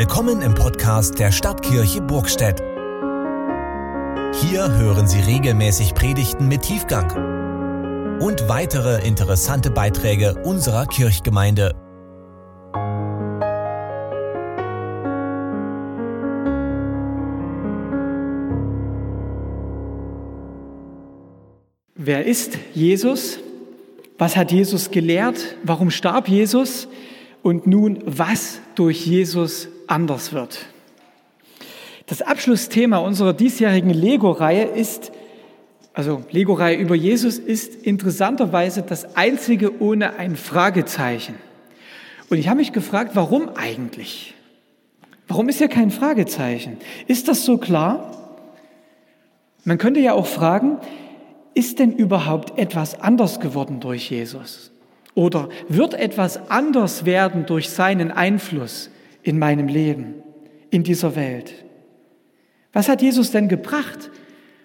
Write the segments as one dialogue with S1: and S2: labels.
S1: Willkommen im Podcast der Stadtkirche Burgstedt. Hier hören Sie regelmäßig Predigten mit Tiefgang und weitere interessante Beiträge unserer Kirchgemeinde.
S2: Wer ist Jesus? Was hat Jesus gelehrt? Warum starb Jesus? Und nun, was durch Jesus anders wird. Das Abschlussthema unserer diesjährigen Lego-Reihe ist, also Lego-Reihe über Jesus, ist interessanterweise das einzige ohne ein Fragezeichen. Und ich habe mich gefragt, warum eigentlich? Warum ist hier kein Fragezeichen? Ist das so klar? Man könnte ja auch fragen, ist denn überhaupt etwas anders geworden durch Jesus? Oder wird etwas anders werden durch seinen Einfluss in meinem Leben, in dieser Welt? Was hat Jesus denn gebracht?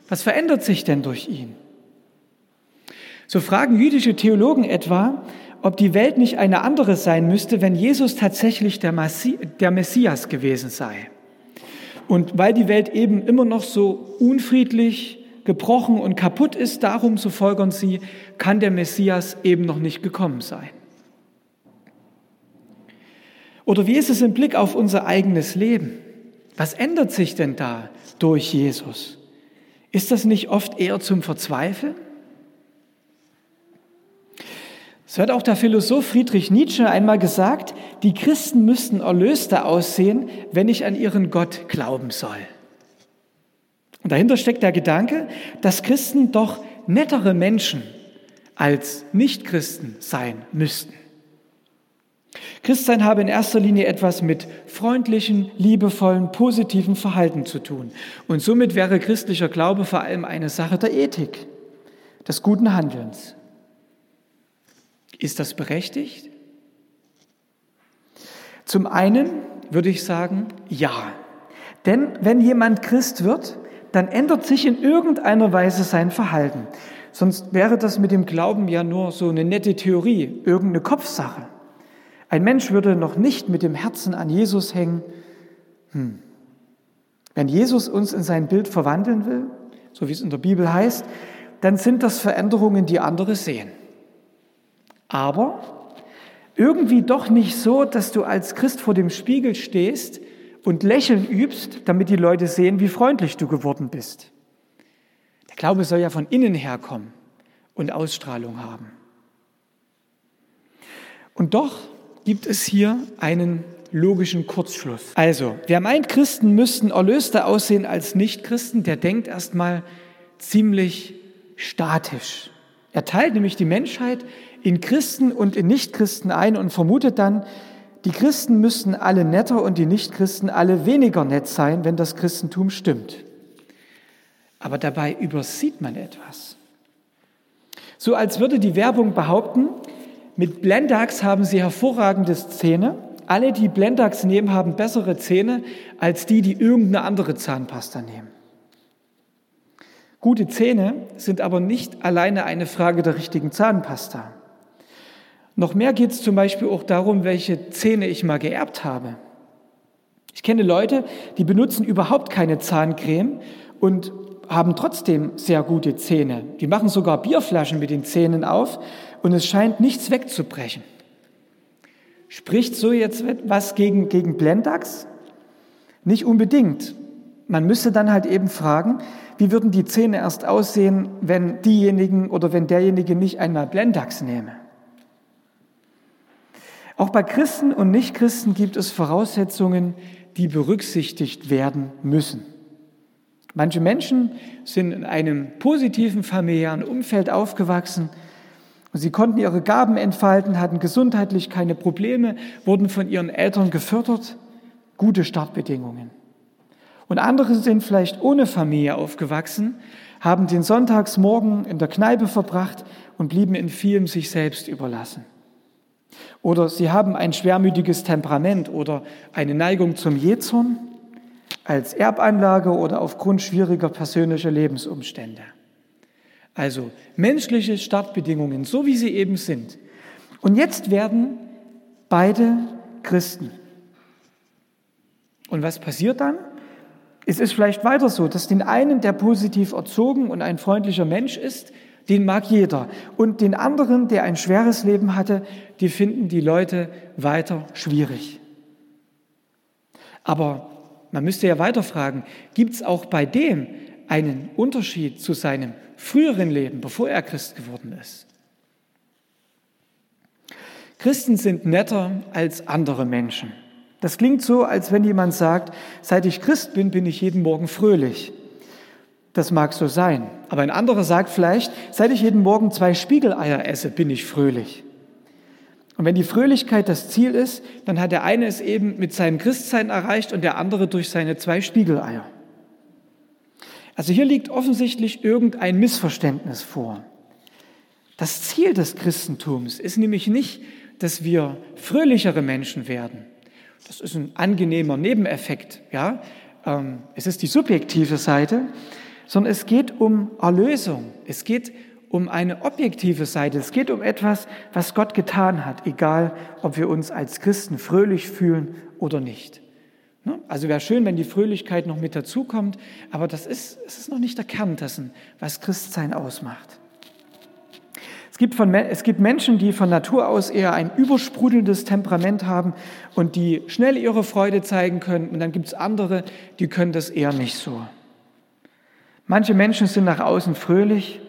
S2: Was verändert sich denn durch ihn? So fragen jüdische Theologen etwa, ob die Welt nicht eine andere sein müsste, wenn Jesus tatsächlich der, Messias gewesen sei. Und weil die Welt eben immer noch so unfriedlich, gebrochen und kaputt ist, darum, so folgern sie, kann der Messias eben noch nicht gekommen sein. Oder wie ist es im Blick auf unser eigenes Leben? Was ändert sich denn da durch Jesus? Ist das nicht oft eher zum Verzweifeln? So hat auch der Philosoph Friedrich Nietzsche einmal gesagt, die Christen müssten erlöster aussehen, wenn ich an ihren Gott glauben soll. Und dahinter steckt der Gedanke, dass Christen doch nettere Menschen als Nichtchristen sein müssten. Christsein habe in erster Linie etwas mit freundlichen, liebevollen, positiven Verhalten zu tun. Und somit wäre christlicher Glaube vor allem eine Sache der Ethik, des guten Handelns. Ist das berechtigt? Zum einen würde ich sagen, ja. Denn wenn jemand Christ wird, dann ändert sich in irgendeiner Weise sein Verhalten. Sonst wäre das mit dem Glauben ja nur so eine nette Theorie, irgendeine Kopfsache. Ein Mensch würde noch nicht mit dem Herzen an Jesus hängen. Hm. Wenn Jesus uns in sein Bild verwandeln will, so wie es in der Bibel heißt, dann sind das Veränderungen, die andere sehen. Aber irgendwie doch nicht so, dass du als Christ vor dem Spiegel stehst und Lächeln übst, damit die Leute sehen, wie freundlich du geworden bist. Der Glaube soll ja von innen herkommen und Ausstrahlung haben. Und doch gibt es hier einen logischen Kurzschluss. Also, wer meint, Christen müssten erlöster aussehen als Nichtchristen, der denkt erstmal ziemlich statisch. Er teilt nämlich die Menschheit in Christen und in Nichtchristen ein und vermutet dann, die Christen müssten alle netter und die Nichtchristen alle weniger nett sein, wenn das Christentum stimmt. Aber dabei übersieht man etwas. So als würde die Werbung behaupten, mit Blendax haben sie hervorragende Zähne. Alle, die Blendax nehmen, haben bessere Zähne als die, die irgendeine andere Zahnpasta nehmen. Gute Zähne sind aber nicht alleine eine Frage der richtigen Zahnpasta. Noch mehr geht es zum Beispiel auch darum, welche Zähne ich mal geerbt habe. Ich kenne Leute, die benutzen überhaupt keine Zahncreme und haben trotzdem sehr gute Zähne. Die machen sogar Bierflaschen mit den Zähnen auf und es scheint nichts wegzubrechen. Spricht so jetzt was gegen, gegen Blendax? Nicht unbedingt. Man müsste dann halt eben fragen, wie würden die Zähne erst aussehen, wenn diejenigen oder wenn derjenige nicht einmal Blendax nehme? Auch bei Christen und Nichtchristen gibt es Voraussetzungen, die berücksichtigt werden müssen. Manche Menschen sind in einem positiven familiären Umfeld aufgewachsen und sie konnten ihre Gaben entfalten, hatten gesundheitlich keine Probleme, wurden von ihren Eltern gefördert, gute Startbedingungen. Und andere sind vielleicht ohne Familie aufgewachsen, haben den Sonntagsmorgen in der Kneipe verbracht und blieben in vielem sich selbst überlassen. Oder sie haben ein schwermütiges Temperament oder eine Neigung zum Jezorn als Erbanlage oder aufgrund schwieriger persönlicher Lebensumstände. Also menschliche Startbedingungen, so wie sie eben sind. Und jetzt werden beide Christen. Und was passiert dann? Es ist vielleicht weiter so, dass den einen, der positiv erzogen und ein freundlicher Mensch ist, den mag jeder. Und den anderen, der ein schweres Leben hatte, die finden die Leute weiter schwierig. Aber man müsste ja weiter fragen, gibt es auch bei dem einen Unterschied zu seinem früheren Leben, bevor er Christ geworden ist? Christen sind netter als andere Menschen. Das klingt so, als wenn jemand sagt, seit ich Christ bin, bin ich jeden Morgen fröhlich. Das mag so sein. Aber ein anderer sagt vielleicht, seit ich jeden Morgen zwei Spiegeleier esse, bin ich fröhlich. Und wenn die Fröhlichkeit das Ziel ist, dann hat der eine es eben mit seinem Christsein erreicht und der andere durch seine zwei Spiegeleier. Also hier liegt offensichtlich irgendein Missverständnis vor. Das Ziel des Christentums ist nämlich nicht, dass wir fröhlichere Menschen werden. Das ist ein angenehmer Nebeneffekt. Ja? Ähm, es ist die subjektive Seite, sondern es geht um Erlösung. Es geht um eine objektive Seite. Es geht um etwas, was Gott getan hat, egal ob wir uns als Christen fröhlich fühlen oder nicht. Ne? Also wäre schön, wenn die Fröhlichkeit noch mit dazukommt, aber das ist, es ist noch nicht der Kern dessen, was Christsein ausmacht. Es gibt, von, es gibt Menschen, die von Natur aus eher ein übersprudelndes Temperament haben und die schnell ihre Freude zeigen können. Und dann gibt es andere, die können das eher nicht so. Manche Menschen sind nach außen fröhlich,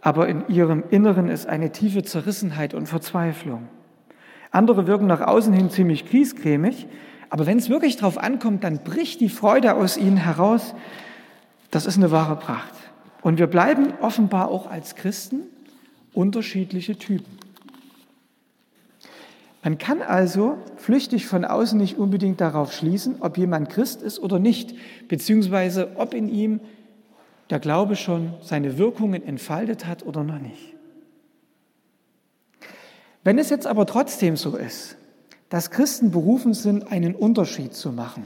S2: aber in ihrem Inneren ist eine tiefe Zerrissenheit und Verzweiflung. Andere wirken nach außen hin ziemlich griesgrämig, aber wenn es wirklich darauf ankommt, dann bricht die Freude aus ihnen heraus. Das ist eine wahre Pracht. Und wir bleiben offenbar auch als Christen unterschiedliche Typen. Man kann also flüchtig von außen nicht unbedingt darauf schließen, ob jemand Christ ist oder nicht, beziehungsweise ob in ihm der Glaube schon seine Wirkungen entfaltet hat oder noch nicht. Wenn es jetzt aber trotzdem so ist, dass Christen berufen sind, einen Unterschied zu machen,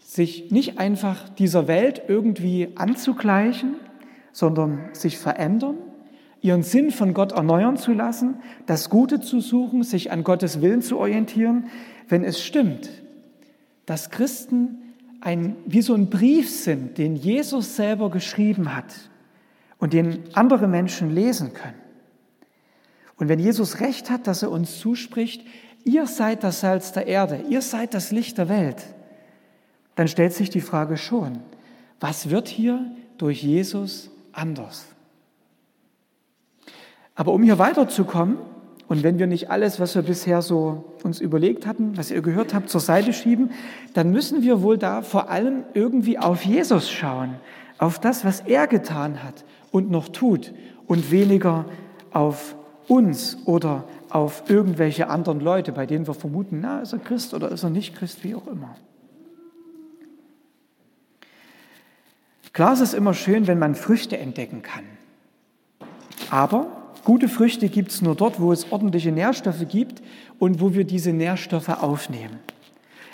S2: sich nicht einfach dieser Welt irgendwie anzugleichen, sondern sich verändern, ihren Sinn von Gott erneuern zu lassen, das Gute zu suchen, sich an Gottes Willen zu orientieren, wenn es stimmt, dass Christen ein, wie so ein Brief sind, den Jesus selber geschrieben hat und den andere Menschen lesen können. Und wenn Jesus recht hat, dass er uns zuspricht, ihr seid das Salz der Erde, ihr seid das Licht der Welt, dann stellt sich die Frage schon, was wird hier durch Jesus anders? Aber um hier weiterzukommen, und wenn wir nicht alles, was wir bisher so uns überlegt hatten, was ihr gehört habt, zur Seite schieben, dann müssen wir wohl da vor allem irgendwie auf Jesus schauen, auf das, was er getan hat und noch tut und weniger auf uns oder auf irgendwelche anderen Leute, bei denen wir vermuten, na, ist er Christ oder ist er nicht Christ, wie auch immer. Klar ist es immer schön, wenn man Früchte entdecken kann. Aber Gute Früchte gibt es nur dort, wo es ordentliche Nährstoffe gibt und wo wir diese Nährstoffe aufnehmen.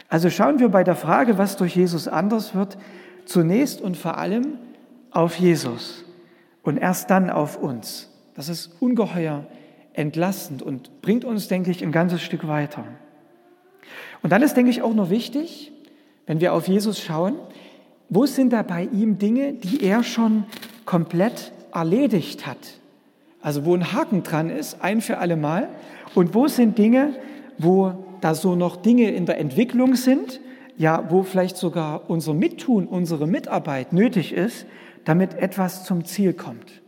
S2: Also schauen wir bei der Frage, was durch Jesus anders wird, zunächst und vor allem auf Jesus und erst dann auf uns. Das ist ungeheuer entlastend und bringt uns, denke ich, ein ganzes Stück weiter. Und dann ist, denke ich, auch noch wichtig, wenn wir auf Jesus schauen, wo sind da bei ihm Dinge, die er schon komplett erledigt hat? Also wo ein Haken dran ist, ein für alle Mal. Und wo sind Dinge, wo da so noch Dinge in der Entwicklung sind, ja, wo vielleicht sogar unser Mittun, unsere Mitarbeit nötig ist, damit etwas zum Ziel kommt.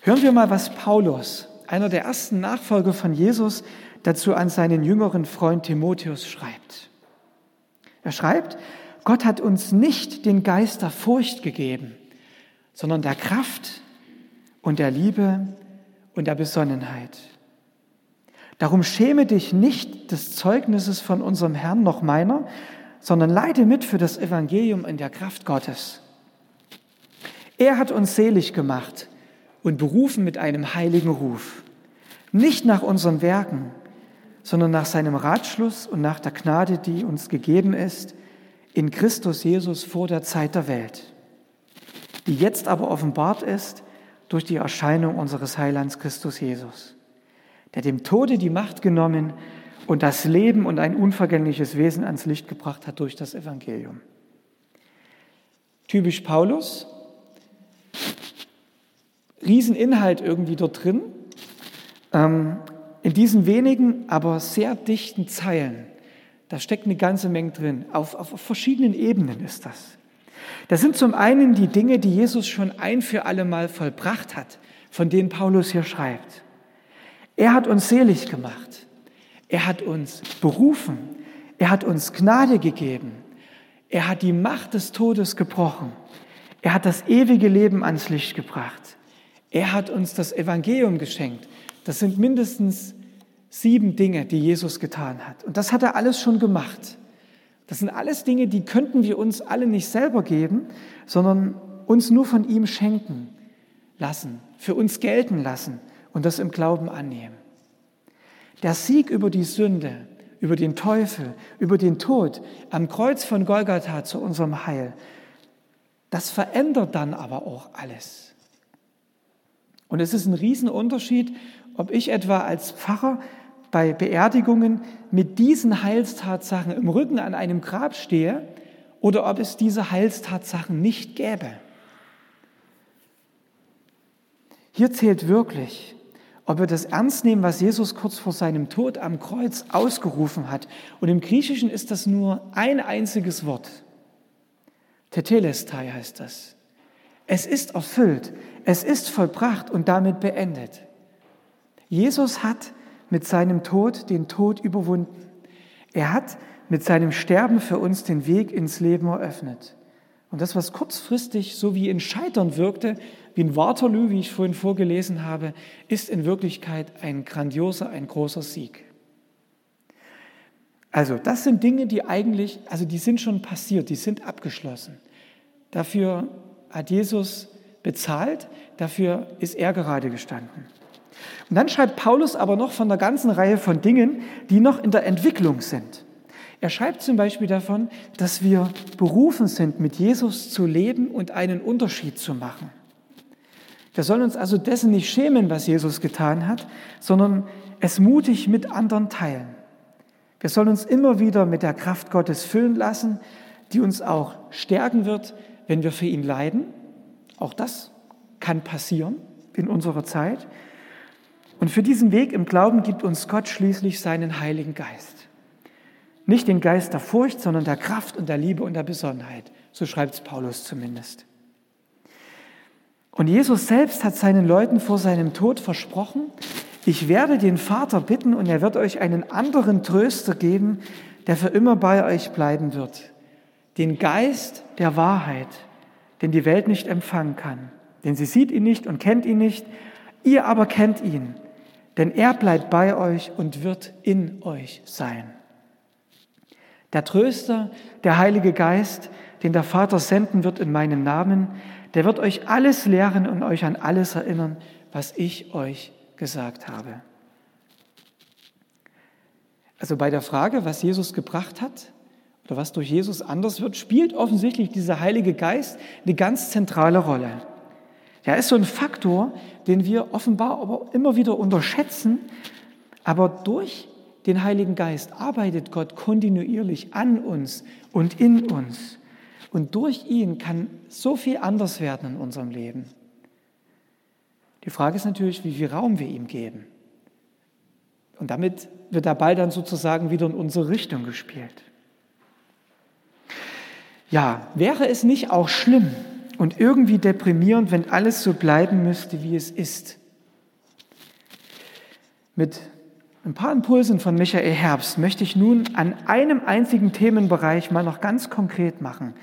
S2: Hören wir mal, was Paulus, einer der ersten Nachfolger von Jesus, dazu an seinen jüngeren Freund Timotheus schreibt. Er schreibt, Gott hat uns nicht den Geist der Furcht gegeben, sondern der Kraft, und der Liebe und der Besonnenheit. Darum schäme dich nicht des Zeugnisses von unserem Herrn noch meiner, sondern leide mit für das Evangelium in der Kraft Gottes. Er hat uns selig gemacht und berufen mit einem heiligen Ruf, nicht nach unseren Werken, sondern nach seinem Ratschluss und nach der Gnade, die uns gegeben ist, in Christus Jesus vor der Zeit der Welt, die jetzt aber offenbart ist durch die Erscheinung unseres Heilands Christus Jesus, der dem Tode die Macht genommen und das Leben und ein unvergängliches Wesen ans Licht gebracht hat durch das Evangelium. Typisch Paulus, Rieseninhalt irgendwie dort drin. Ähm, in diesen wenigen, aber sehr dichten Zeilen, da steckt eine ganze Menge drin. Auf, auf verschiedenen Ebenen ist das. Das sind zum einen die Dinge, die Jesus schon ein für alle Mal vollbracht hat, von denen Paulus hier schreibt. Er hat uns selig gemacht. Er hat uns berufen. Er hat uns Gnade gegeben. Er hat die Macht des Todes gebrochen. Er hat das ewige Leben ans Licht gebracht. Er hat uns das Evangelium geschenkt. Das sind mindestens sieben Dinge, die Jesus getan hat. Und das hat er alles schon gemacht. Das sind alles Dinge, die könnten wir uns alle nicht selber geben, sondern uns nur von ihm schenken lassen, für uns gelten lassen und das im Glauben annehmen. Der Sieg über die Sünde, über den Teufel, über den Tod am Kreuz von Golgatha zu unserem Heil, das verändert dann aber auch alles. Und es ist ein Riesenunterschied, ob ich etwa als Pfarrer bei Beerdigungen mit diesen Heilstatsachen im Rücken an einem Grab stehe oder ob es diese Heilstatsachen nicht gäbe. Hier zählt wirklich, ob wir das ernst nehmen, was Jesus kurz vor seinem Tod am Kreuz ausgerufen hat. Und im Griechischen ist das nur ein einziges Wort. Tetelestai heißt das. Es ist erfüllt, es ist vollbracht und damit beendet. Jesus hat mit seinem Tod den Tod überwunden. Er hat mit seinem Sterben für uns den Weg ins Leben eröffnet. Und das, was kurzfristig so wie in Scheitern wirkte, wie in Waterloo, wie ich vorhin vorgelesen habe, ist in Wirklichkeit ein grandioser, ein großer Sieg. Also, das sind Dinge, die eigentlich, also die sind schon passiert, die sind abgeschlossen. Dafür hat Jesus bezahlt, dafür ist er gerade gestanden. Und dann schreibt Paulus aber noch von der ganzen Reihe von Dingen, die noch in der Entwicklung sind. Er schreibt zum Beispiel davon, dass wir berufen sind, mit Jesus zu leben und einen Unterschied zu machen. Wir sollen uns also dessen nicht schämen, was Jesus getan hat, sondern es mutig mit anderen teilen. Wir sollen uns immer wieder mit der Kraft Gottes füllen lassen, die uns auch stärken wird, wenn wir für ihn leiden. Auch das kann passieren in unserer Zeit. Und für diesen Weg im Glauben gibt uns Gott schließlich seinen Heiligen Geist. Nicht den Geist der Furcht, sondern der Kraft und der Liebe und der Besonnenheit. So schreibt es Paulus zumindest. Und Jesus selbst hat seinen Leuten vor seinem Tod versprochen, ich werde den Vater bitten und er wird euch einen anderen Tröster geben, der für immer bei euch bleiben wird. Den Geist der Wahrheit, den die Welt nicht empfangen kann. Denn sie sieht ihn nicht und kennt ihn nicht, ihr aber kennt ihn denn er bleibt bei euch und wird in euch sein. Der Tröster, der Heilige Geist, den der Vater senden wird in meinem Namen, der wird euch alles lehren und euch an alles erinnern, was ich euch gesagt habe. Also bei der Frage, was Jesus gebracht hat oder was durch Jesus anders wird, spielt offensichtlich dieser Heilige Geist eine ganz zentrale Rolle. Er ist so ein Faktor, den wir offenbar aber immer wieder unterschätzen, aber durch den Heiligen Geist arbeitet Gott kontinuierlich an uns und in uns. Und durch ihn kann so viel anders werden in unserem Leben. Die Frage ist natürlich, wie viel Raum wir ihm geben. Und damit wird der Ball dann sozusagen wieder in unsere Richtung gespielt. Ja, wäre es nicht auch schlimm, und irgendwie deprimierend, wenn alles so bleiben müsste, wie es ist. Mit ein paar Impulsen von Michael Herbst möchte ich nun an einem einzigen Themenbereich mal noch ganz konkret machen,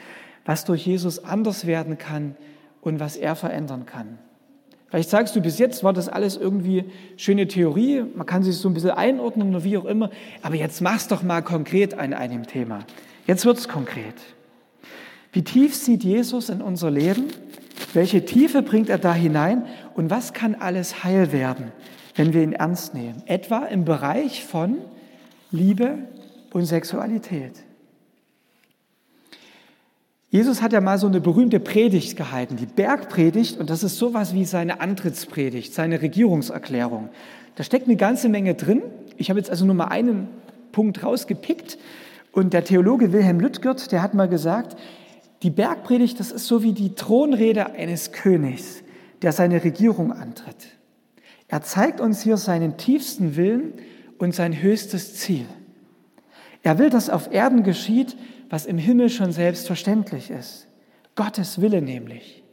S2: was durch Jesus anders werden kann und was er verändern kann. Vielleicht sagst du, bis jetzt war das alles irgendwie schöne Theorie, man kann sich so ein bisschen einordnen oder wie auch immer, aber jetzt mach's doch mal konkret an einem Thema. Jetzt wird's konkret. Wie tief sieht Jesus in unser Leben? Welche Tiefe bringt er da hinein? Und was kann alles heil werden, wenn wir ihn ernst nehmen? Etwa im Bereich von Liebe und Sexualität. Jesus hat ja mal so eine berühmte Predigt gehalten, die Bergpredigt, und das ist sowas wie seine Antrittspredigt, seine Regierungserklärung. Da steckt eine ganze Menge drin. Ich habe jetzt also nur mal einen Punkt rausgepickt. Und der Theologe Wilhelm Lüttgert, der hat mal gesagt, die Bergpredigt, das ist so wie die Thronrede eines Königs, der seine Regierung antritt. Er zeigt uns hier seinen tiefsten Willen und sein höchstes Ziel. Er will, dass auf Erden geschieht, was im Himmel schon selbstverständlich ist. Gottes Wille nämlich.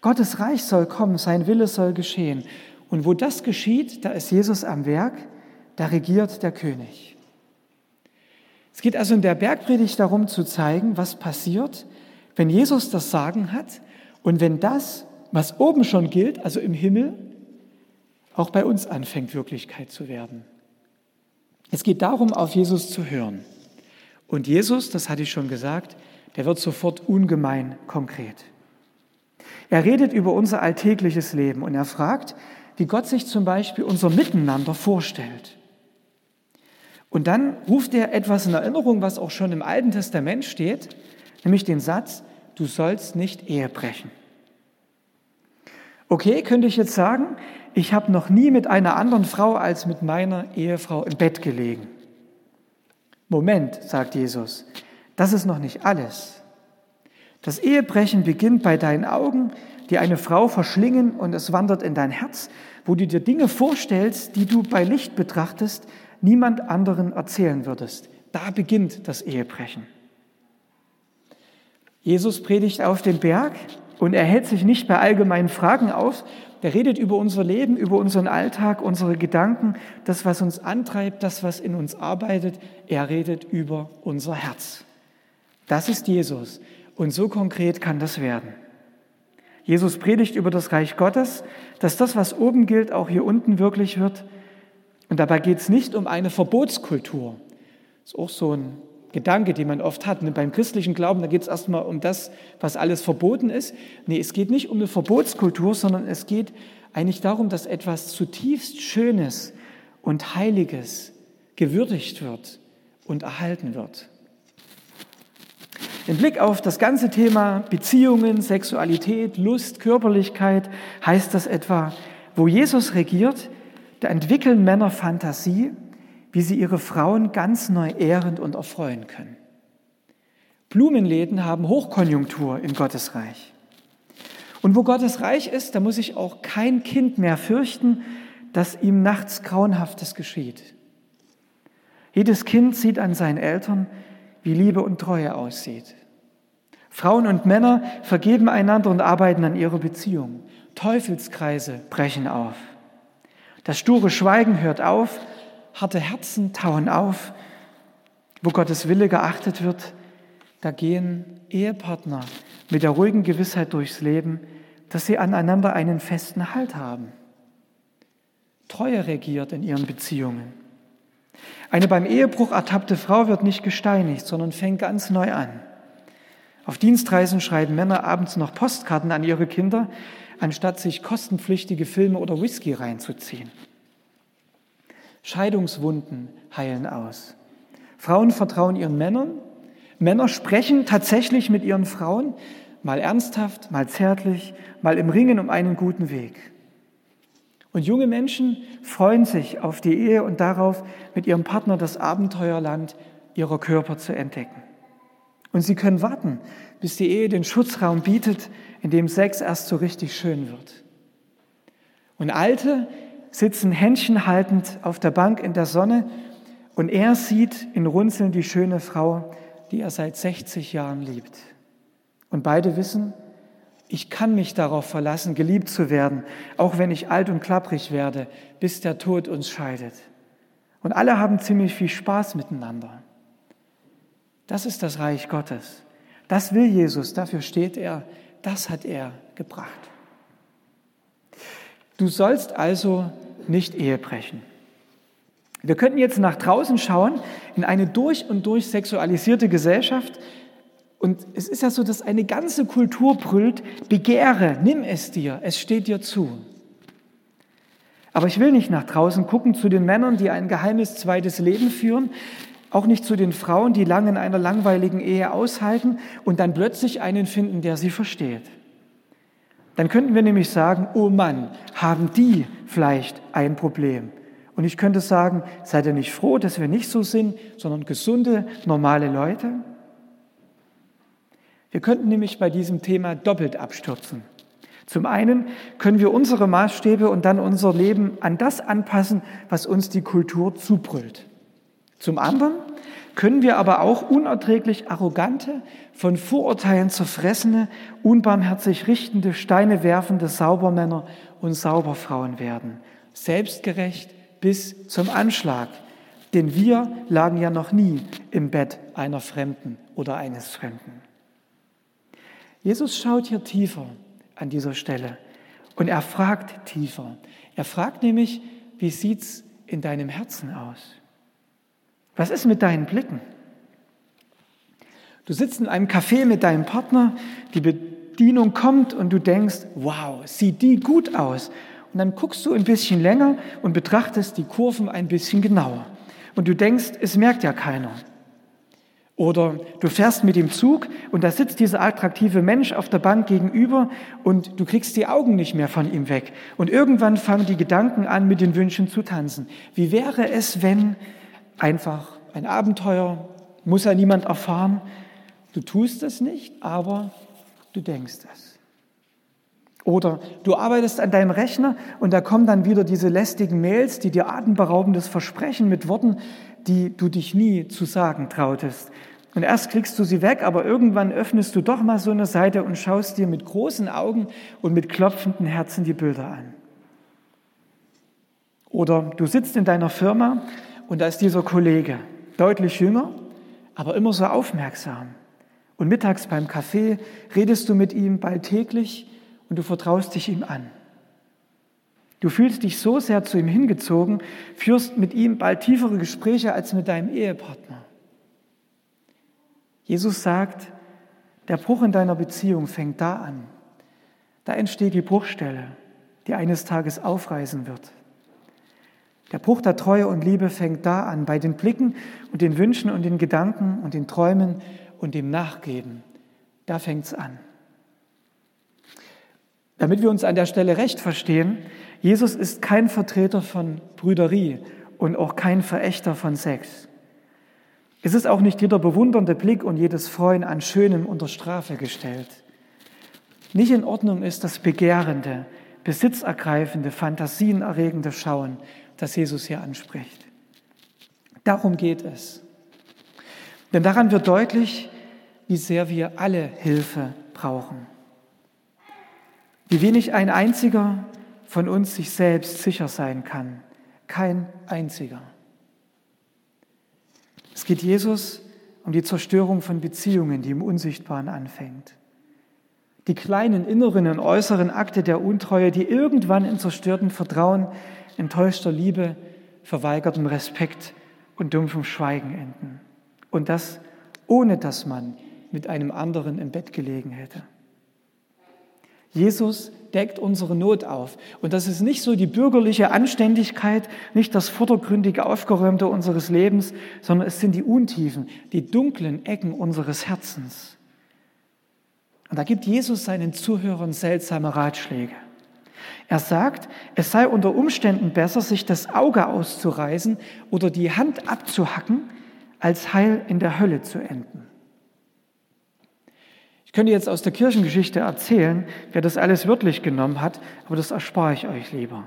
S2: Gottes Reich soll kommen, sein Wille soll geschehen. Und wo das geschieht, da ist Jesus am Werk, da regiert der König. Es geht also in der Bergpredigt darum zu zeigen, was passiert, wenn Jesus das Sagen hat und wenn das, was oben schon gilt, also im Himmel, auch bei uns anfängt Wirklichkeit zu werden. Es geht darum, auf Jesus zu hören. Und Jesus, das hatte ich schon gesagt, der wird sofort ungemein konkret. Er redet über unser alltägliches Leben und er fragt, wie Gott sich zum Beispiel unser Miteinander vorstellt. Und dann ruft er etwas in Erinnerung, was auch schon im Alten Testament steht, nämlich den Satz, du sollst nicht Ehe brechen. Okay, könnte ich jetzt sagen, ich habe noch nie mit einer anderen Frau als mit meiner Ehefrau im Bett gelegen. Moment, sagt Jesus, das ist noch nicht alles. Das Ehebrechen beginnt bei deinen Augen, die eine Frau verschlingen und es wandert in dein Herz, wo du dir Dinge vorstellst, die du bei Licht betrachtest, niemand anderen erzählen würdest. Da beginnt das Ehebrechen. Jesus predigt auf dem Berg und er hält sich nicht bei allgemeinen Fragen auf. Er redet über unser Leben, über unseren Alltag, unsere Gedanken, das, was uns antreibt, das, was in uns arbeitet. Er redet über unser Herz. Das ist Jesus. Und so konkret kann das werden. Jesus predigt über das Reich Gottes, dass das, was oben gilt, auch hier unten wirklich wird. Und dabei geht es nicht um eine Verbotskultur. Das ist auch so ein Gedanke, den man oft hat. Ne, beim christlichen Glauben, da geht es erstmal um das, was alles verboten ist. Nee, es geht nicht um eine Verbotskultur, sondern es geht eigentlich darum, dass etwas zutiefst Schönes und Heiliges gewürdigt wird und erhalten wird. Im Blick auf das ganze Thema Beziehungen, Sexualität, Lust, Körperlichkeit heißt das etwa, wo Jesus regiert, da entwickeln Männer Fantasie, wie sie ihre Frauen ganz neu ehren und erfreuen können. Blumenläden haben Hochkonjunktur in Gottes Reich. Und wo Gottes Reich ist, da muss sich auch kein Kind mehr fürchten, dass ihm nachts Grauenhaftes geschieht. Jedes Kind sieht an seinen Eltern, wie Liebe und Treue aussieht. Frauen und Männer vergeben einander und arbeiten an ihrer Beziehung. Teufelskreise brechen auf. Das sture Schweigen hört auf, harte Herzen tauen auf. Wo Gottes Wille geachtet wird, da gehen Ehepartner mit der ruhigen Gewissheit durchs Leben, dass sie aneinander einen festen Halt haben. Treue regiert in ihren Beziehungen. Eine beim Ehebruch ertappte Frau wird nicht gesteinigt, sondern fängt ganz neu an. Auf Dienstreisen schreiben Männer abends noch Postkarten an ihre Kinder, anstatt sich kostenpflichtige Filme oder Whisky reinzuziehen. Scheidungswunden heilen aus. Frauen vertrauen ihren Männern. Männer sprechen tatsächlich mit ihren Frauen, mal ernsthaft, mal zärtlich, mal im Ringen um einen guten Weg. Und junge Menschen freuen sich auf die Ehe und darauf, mit ihrem Partner das Abenteuerland ihrer Körper zu entdecken. Und sie können warten, bis die Ehe den Schutzraum bietet, in dem Sex erst so richtig schön wird. Und Alte sitzen Händchen haltend auf der Bank in der Sonne und er sieht in Runzeln die schöne Frau, die er seit 60 Jahren liebt. Und beide wissen, ich kann mich darauf verlassen, geliebt zu werden, auch wenn ich alt und klapprig werde, bis der Tod uns scheidet. Und alle haben ziemlich viel Spaß miteinander. Das ist das Reich Gottes. Das will Jesus, dafür steht er, das hat er gebracht. Du sollst also nicht Ehe brechen. Wir könnten jetzt nach draußen schauen in eine durch und durch sexualisierte Gesellschaft, und es ist ja so, dass eine ganze Kultur brüllt, begehre, nimm es dir, es steht dir zu. Aber ich will nicht nach draußen gucken zu den Männern, die ein geheimes zweites Leben führen, auch nicht zu den Frauen, die lange in einer langweiligen Ehe aushalten und dann plötzlich einen finden, der sie versteht. Dann könnten wir nämlich sagen, oh Mann, haben die vielleicht ein Problem. Und ich könnte sagen, seid ihr nicht froh, dass wir nicht so sind, sondern gesunde, normale Leute? Wir könnten nämlich bei diesem Thema doppelt abstürzen. Zum einen können wir unsere Maßstäbe und dann unser Leben an das anpassen, was uns die Kultur zubrüllt. Zum anderen können wir aber auch unerträglich arrogante, von Vorurteilen zerfressene, unbarmherzig richtende, Steine werfende Saubermänner und Sauberfrauen werden. Selbstgerecht bis zum Anschlag. Denn wir lagen ja noch nie im Bett einer Fremden oder eines Fremden. Jesus schaut hier tiefer an dieser Stelle und er fragt tiefer. Er fragt nämlich, wie sieht's in deinem Herzen aus? Was ist mit deinen Blicken? Du sitzt in einem Café mit deinem Partner, die Bedienung kommt und du denkst, wow, sieht die gut aus. Und dann guckst du ein bisschen länger und betrachtest die Kurven ein bisschen genauer. Und du denkst, es merkt ja keiner. Oder du fährst mit dem Zug und da sitzt dieser attraktive Mensch auf der Bank gegenüber und du kriegst die Augen nicht mehr von ihm weg. Und irgendwann fangen die Gedanken an, mit den Wünschen zu tanzen. Wie wäre es, wenn einfach ein Abenteuer, muss ja niemand erfahren, du tust es nicht, aber du denkst es. Oder du arbeitest an deinem Rechner und da kommen dann wieder diese lästigen Mails, die dir atemberaubendes versprechen mit Worten, die du dich nie zu sagen trautest. Und erst klickst du sie weg, aber irgendwann öffnest du doch mal so eine Seite und schaust dir mit großen Augen und mit klopfenden Herzen die Bilder an. Oder du sitzt in deiner Firma und da ist dieser Kollege, deutlich jünger, aber immer so aufmerksam. Und mittags beim Kaffee redest du mit ihm bald täglich und du vertraust dich ihm an. Du fühlst dich so sehr zu ihm hingezogen, führst mit ihm bald tiefere Gespräche als mit deinem Ehepartner. Jesus sagt, der Bruch in deiner Beziehung fängt da an. Da entsteht die Bruchstelle, die eines Tages aufreißen wird. Der Bruch der Treue und Liebe fängt da an, bei den Blicken und den Wünschen und den Gedanken und den Träumen und dem Nachgeben. Da fängt es an. Damit wir uns an der Stelle recht verstehen, Jesus ist kein Vertreter von Brüderie und auch kein Verächter von Sex. Es ist auch nicht jeder bewundernde Blick und jedes Freuen an Schönem unter Strafe gestellt. Nicht in Ordnung ist das begehrende, besitzergreifende, fantasienerregende Schauen, das Jesus hier anspricht. Darum geht es. Denn daran wird deutlich, wie sehr wir alle Hilfe brauchen. Wie wenig ein einziger von uns sich selbst sicher sein kann. Kein einziger. Es geht Jesus um die Zerstörung von Beziehungen, die im Unsichtbaren anfängt. Die kleinen inneren und äußeren Akte der Untreue, die irgendwann in zerstörtem Vertrauen, enttäuschter Liebe, verweigertem Respekt und dumpfem Schweigen enden. Und das ohne dass man mit einem anderen im Bett gelegen hätte. Jesus deckt unsere Not auf. Und das ist nicht so die bürgerliche Anständigkeit, nicht das vordergründige Aufgeräumte unseres Lebens, sondern es sind die Untiefen, die dunklen Ecken unseres Herzens. Und da gibt Jesus seinen Zuhörern seltsame Ratschläge. Er sagt, es sei unter Umständen besser, sich das Auge auszureißen oder die Hand abzuhacken, als heil in der Hölle zu enden könnte jetzt aus der Kirchengeschichte erzählen, wer das alles wörtlich genommen hat, aber das erspare ich euch lieber.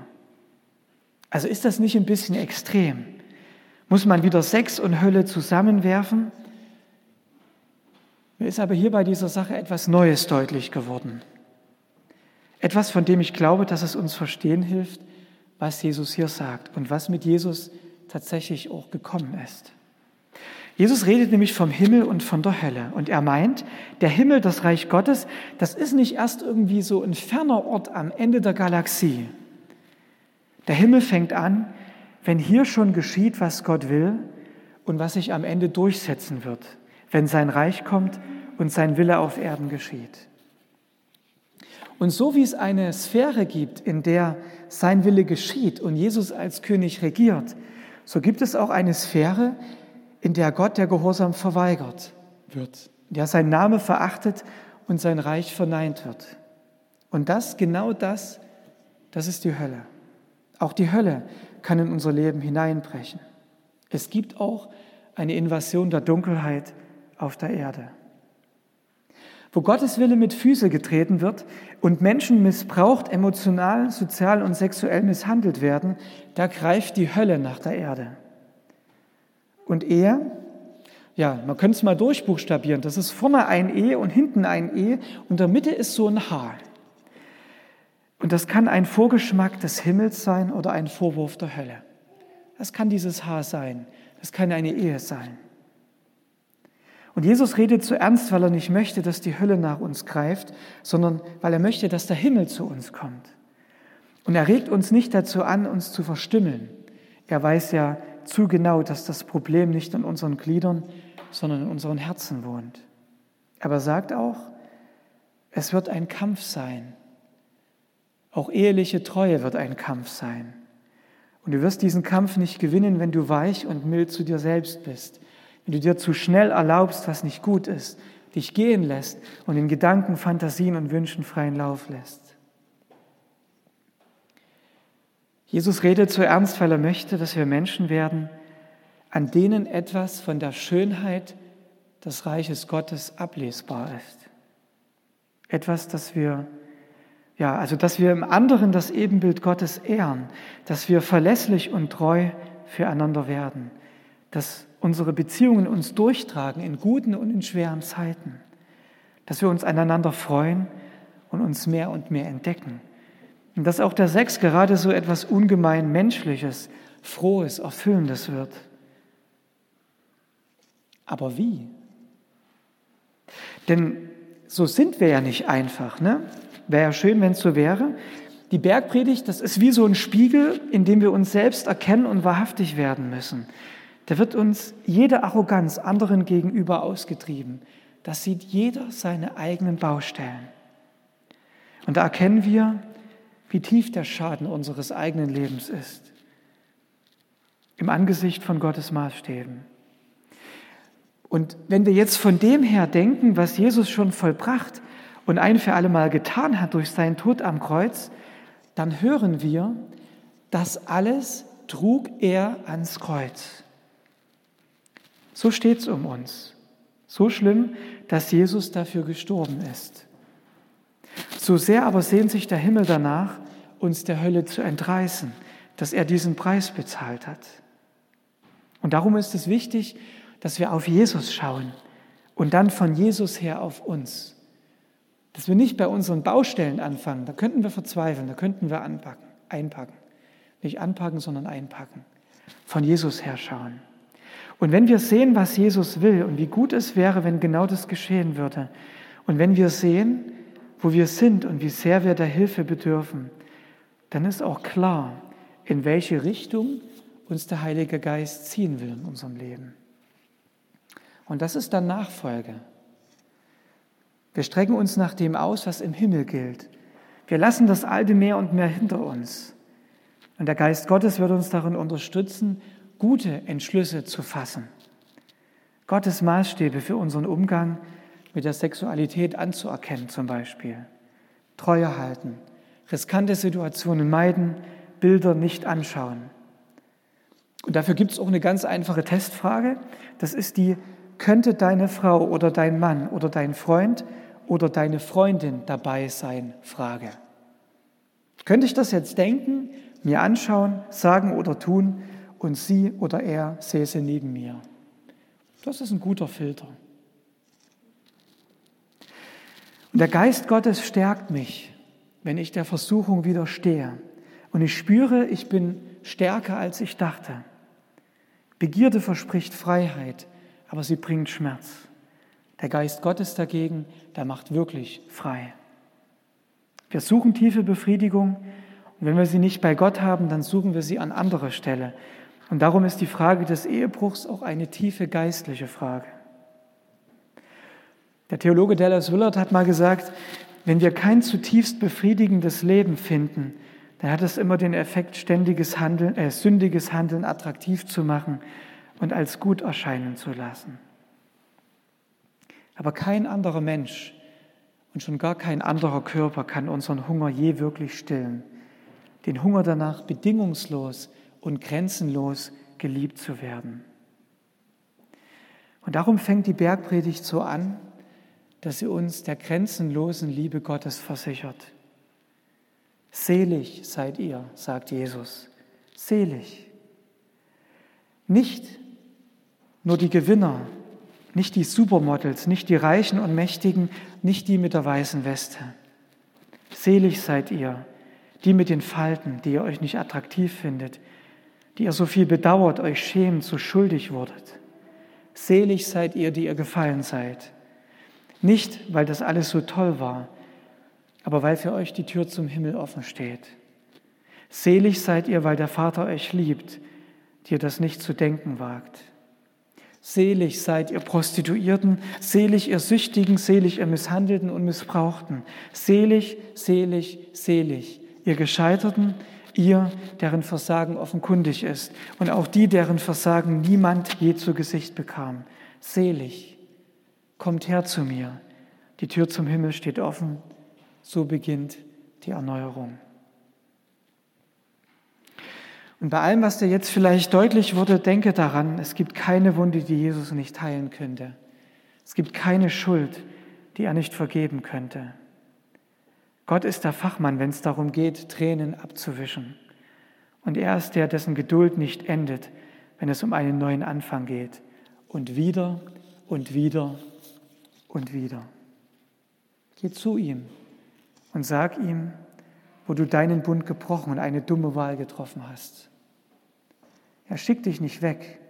S2: Also ist das nicht ein bisschen extrem? Muss man wieder Sex und Hölle zusammenwerfen? Mir ist aber hier bei dieser Sache etwas Neues deutlich geworden. Etwas, von dem ich glaube, dass es uns verstehen hilft, was Jesus hier sagt und was mit Jesus tatsächlich auch gekommen ist. Jesus redet nämlich vom Himmel und von der Hölle. Und er meint, der Himmel, das Reich Gottes, das ist nicht erst irgendwie so ein ferner Ort am Ende der Galaxie. Der Himmel fängt an, wenn hier schon geschieht, was Gott will und was sich am Ende durchsetzen wird, wenn sein Reich kommt und sein Wille auf Erden geschieht. Und so wie es eine Sphäre gibt, in der sein Wille geschieht und Jesus als König regiert, so gibt es auch eine Sphäre, in der Gott der Gehorsam verweigert wird, in der sein Name verachtet und sein Reich verneint wird. Und das, genau das, das ist die Hölle. Auch die Hölle kann in unser Leben hineinbrechen. Es gibt auch eine Invasion der Dunkelheit auf der Erde. Wo Gottes Wille mit Füße getreten wird und Menschen missbraucht, emotional, sozial und sexuell misshandelt werden, da greift die Hölle nach der Erde. Und er, ja, man könnte es mal durchbuchstabieren, das ist vorne ein E und hinten ein E und in der Mitte ist so ein H. Und das kann ein Vorgeschmack des Himmels sein oder ein Vorwurf der Hölle. Das kann dieses Haar sein, das kann eine Ehe sein. Und Jesus redet zu ernst, weil er nicht möchte, dass die Hölle nach uns greift, sondern weil er möchte, dass der Himmel zu uns kommt. Und er regt uns nicht dazu an, uns zu verstümmeln. Er weiß ja zu genau, dass das Problem nicht in unseren Gliedern, sondern in unseren Herzen wohnt. Aber er sagt auch, es wird ein Kampf sein. Auch eheliche Treue wird ein Kampf sein. Und du wirst diesen Kampf nicht gewinnen, wenn du weich und mild zu dir selbst bist, wenn du dir zu schnell erlaubst, was nicht gut ist, dich gehen lässt und in Gedanken, Fantasien und Wünschen freien Lauf lässt. Jesus redet so ernst, weil er möchte, dass wir Menschen werden, an denen etwas von der Schönheit des Reiches Gottes ablesbar ist. Etwas, das wir ja, also dass wir im anderen das Ebenbild Gottes ehren, dass wir verlässlich und treu füreinander werden, dass unsere Beziehungen uns durchtragen in guten und in schweren Zeiten, dass wir uns aneinander freuen und uns mehr und mehr entdecken. Und dass auch der Sex gerade so etwas ungemein Menschliches, Frohes, Erfüllendes wird. Aber wie? Denn so sind wir ja nicht einfach. Ne? Wäre ja schön, wenn es so wäre. Die Bergpredigt, das ist wie so ein Spiegel, in dem wir uns selbst erkennen und wahrhaftig werden müssen. Da wird uns jede Arroganz anderen gegenüber ausgetrieben. Das sieht jeder seine eigenen Baustellen. Und da erkennen wir, wie tief der Schaden unseres eigenen Lebens ist. Im Angesicht von Gottes Maßstäben. Und wenn wir jetzt von dem her denken, was Jesus schon vollbracht und ein für alle Mal getan hat durch seinen Tod am Kreuz, dann hören wir, das alles trug er ans Kreuz. So steht es um uns. So schlimm, dass Jesus dafür gestorben ist. So sehr aber sehnt sich der Himmel danach, uns der Hölle zu entreißen, dass er diesen Preis bezahlt hat. Und darum ist es wichtig, dass wir auf Jesus schauen und dann von Jesus her auf uns. Dass wir nicht bei unseren Baustellen anfangen, da könnten wir verzweifeln, da könnten wir anpacken, einpacken. Nicht anpacken, sondern einpacken. Von Jesus her schauen. Und wenn wir sehen, was Jesus will und wie gut es wäre, wenn genau das geschehen würde, und wenn wir sehen, wo wir sind und wie sehr wir der Hilfe bedürfen, dann ist auch klar, in welche Richtung uns der Heilige Geist ziehen will in unserem Leben. Und das ist dann Nachfolge. Wir strecken uns nach dem aus, was im Himmel gilt. Wir lassen das Alte mehr und mehr hinter uns. Und der Geist Gottes wird uns darin unterstützen, gute Entschlüsse zu fassen. Gottes Maßstäbe für unseren Umgang mit der Sexualität anzuerkennen zum Beispiel. Treue halten, riskante Situationen meiden, Bilder nicht anschauen. Und dafür gibt es auch eine ganz einfache Testfrage. Das ist die, könnte deine Frau oder dein Mann oder dein Freund oder deine Freundin dabei sein? Frage. Könnte ich das jetzt denken, mir anschauen, sagen oder tun und sie oder er säße neben mir? Das ist ein guter Filter. Und der Geist Gottes stärkt mich, wenn ich der Versuchung widerstehe. Und ich spüre, ich bin stärker, als ich dachte. Begierde verspricht Freiheit, aber sie bringt Schmerz. Der Geist Gottes dagegen, der macht wirklich frei. Wir suchen tiefe Befriedigung und wenn wir sie nicht bei Gott haben, dann suchen wir sie an anderer Stelle. Und darum ist die Frage des Ehebruchs auch eine tiefe geistliche Frage. Der Theologe Dallas Willard hat mal gesagt, wenn wir kein zutiefst befriedigendes Leben finden, dann hat es immer den Effekt, ständiges Handeln, äh, sündiges Handeln attraktiv zu machen und als gut erscheinen zu lassen. Aber kein anderer Mensch und schon gar kein anderer Körper kann unseren Hunger je wirklich stillen. Den Hunger danach bedingungslos und grenzenlos geliebt zu werden. Und darum fängt die Bergpredigt so an, dass sie uns der grenzenlosen Liebe Gottes versichert. Selig seid ihr, sagt Jesus. Selig. Nicht nur die Gewinner, nicht die Supermodels, nicht die Reichen und Mächtigen, nicht die mit der weißen Weste. Selig seid ihr, die mit den Falten, die ihr euch nicht attraktiv findet, die ihr so viel bedauert, euch schämt, so schuldig wurdet. Selig seid ihr, die ihr gefallen seid. Nicht, weil das alles so toll war, aber weil für euch die Tür zum Himmel offen steht. Selig seid ihr, weil der Vater euch liebt, die ihr das nicht zu denken wagt. Selig seid ihr Prostituierten, selig ihr Süchtigen, selig ihr Misshandelten und Missbrauchten. Selig, selig, selig, ihr Gescheiterten, ihr, deren Versagen offenkundig ist und auch die, deren Versagen niemand je zu Gesicht bekam. Selig, kommt her zu mir, die Tür zum Himmel steht offen, so beginnt die Erneuerung. Und bei allem, was dir jetzt vielleicht deutlich wurde, denke daran, es gibt keine Wunde, die Jesus nicht heilen könnte. Es gibt keine Schuld, die er nicht vergeben könnte. Gott ist der Fachmann, wenn es darum geht, Tränen abzuwischen. Und er ist der, dessen Geduld nicht endet, wenn es um einen neuen Anfang geht. Und wieder und wieder und wieder. Geh zu ihm und sag ihm, wo du deinen Bund gebrochen und eine dumme Wahl getroffen hast. Er schickt dich nicht weg,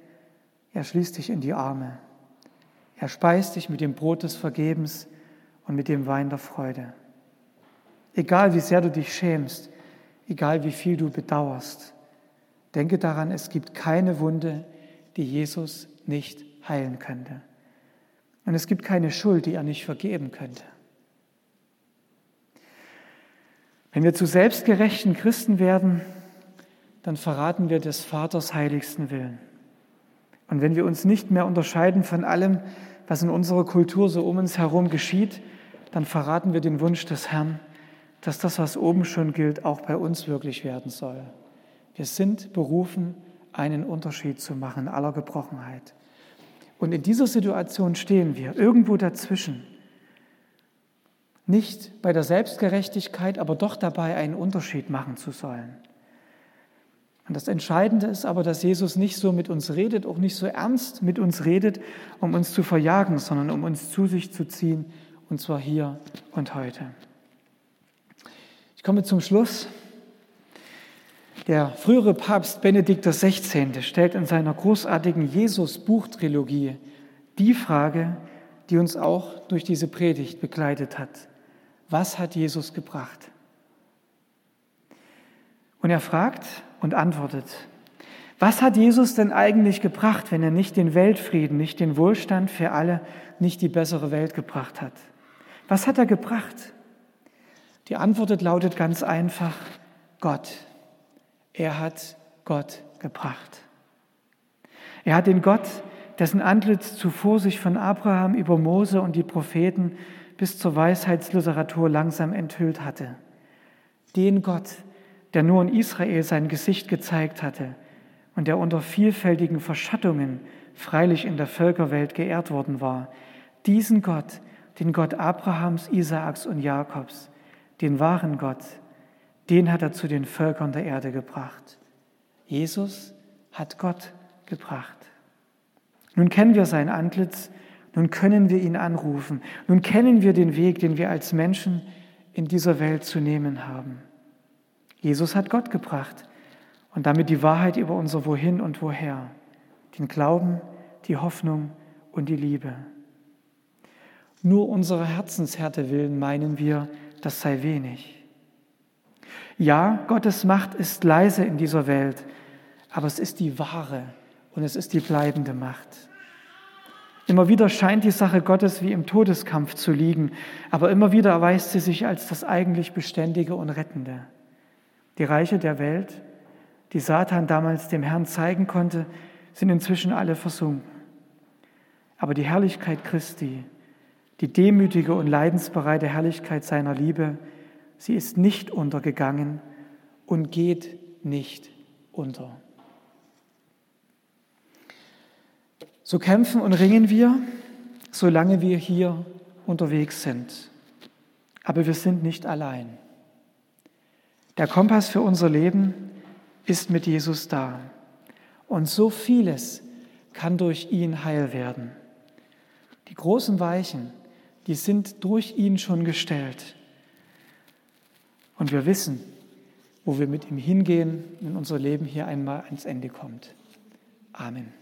S2: er schließt dich in die Arme. Er speist dich mit dem Brot des Vergebens und mit dem Wein der Freude. Egal wie sehr du dich schämst, egal wie viel du bedauerst, denke daran, es gibt keine Wunde, die Jesus nicht heilen könnte. Und es gibt keine Schuld, die er nicht vergeben könnte. Wenn wir zu selbstgerechten Christen werden, dann verraten wir des Vaters heiligsten Willen. Und wenn wir uns nicht mehr unterscheiden von allem, was in unserer Kultur so um uns herum geschieht, dann verraten wir den Wunsch des Herrn, dass das, was oben schon gilt, auch bei uns wirklich werden soll. Wir sind berufen, einen Unterschied zu machen in aller Gebrochenheit. Und in dieser Situation stehen wir, irgendwo dazwischen. Nicht bei der Selbstgerechtigkeit, aber doch dabei einen Unterschied machen zu sollen. Und das Entscheidende ist aber, dass Jesus nicht so mit uns redet, auch nicht so ernst mit uns redet, um uns zu verjagen, sondern um uns zu sich zu ziehen, und zwar hier und heute. Ich komme zum Schluss. Der frühere Papst Benedikt XVI. stellt in seiner großartigen Jesus-Buchtrilogie die Frage, die uns auch durch diese Predigt begleitet hat. Was hat Jesus gebracht? Und er fragt, und antwortet, was hat Jesus denn eigentlich gebracht, wenn er nicht den Weltfrieden, nicht den Wohlstand für alle, nicht die bessere Welt gebracht hat? Was hat er gebracht? Die Antwort lautet ganz einfach, Gott. Er hat Gott gebracht. Er hat den Gott, dessen Antlitz zuvor sich von Abraham über Mose und die Propheten bis zur Weisheitsliteratur langsam enthüllt hatte. Den Gott, der nur in Israel sein Gesicht gezeigt hatte und der unter vielfältigen Verschattungen freilich in der Völkerwelt geehrt worden war, diesen Gott, den Gott Abrahams, Isaaks und Jakobs, den wahren Gott, den hat er zu den Völkern der Erde gebracht. Jesus hat Gott gebracht. Nun kennen wir sein Antlitz, nun können wir ihn anrufen, nun kennen wir den Weg, den wir als Menschen in dieser Welt zu nehmen haben. Jesus hat Gott gebracht und damit die Wahrheit über unser Wohin und Woher, den Glauben, die Hoffnung und die Liebe. Nur unsere Herzenshärte willen meinen wir, das sei wenig. Ja, Gottes Macht ist leise in dieser Welt, aber es ist die wahre und es ist die bleibende Macht. Immer wieder scheint die Sache Gottes wie im Todeskampf zu liegen, aber immer wieder erweist sie sich als das eigentlich Beständige und Rettende. Die Reiche der Welt, die Satan damals dem Herrn zeigen konnte, sind inzwischen alle versunken. Aber die Herrlichkeit Christi, die demütige und leidensbereite Herrlichkeit seiner Liebe, sie ist nicht untergegangen und geht nicht unter. So kämpfen und ringen wir, solange wir hier unterwegs sind. Aber wir sind nicht allein. Der Kompass für unser Leben ist mit Jesus da. Und so vieles kann durch ihn heil werden. Die großen Weichen, die sind durch ihn schon gestellt. Und wir wissen, wo wir mit ihm hingehen, wenn unser Leben hier einmal ans Ende kommt. Amen.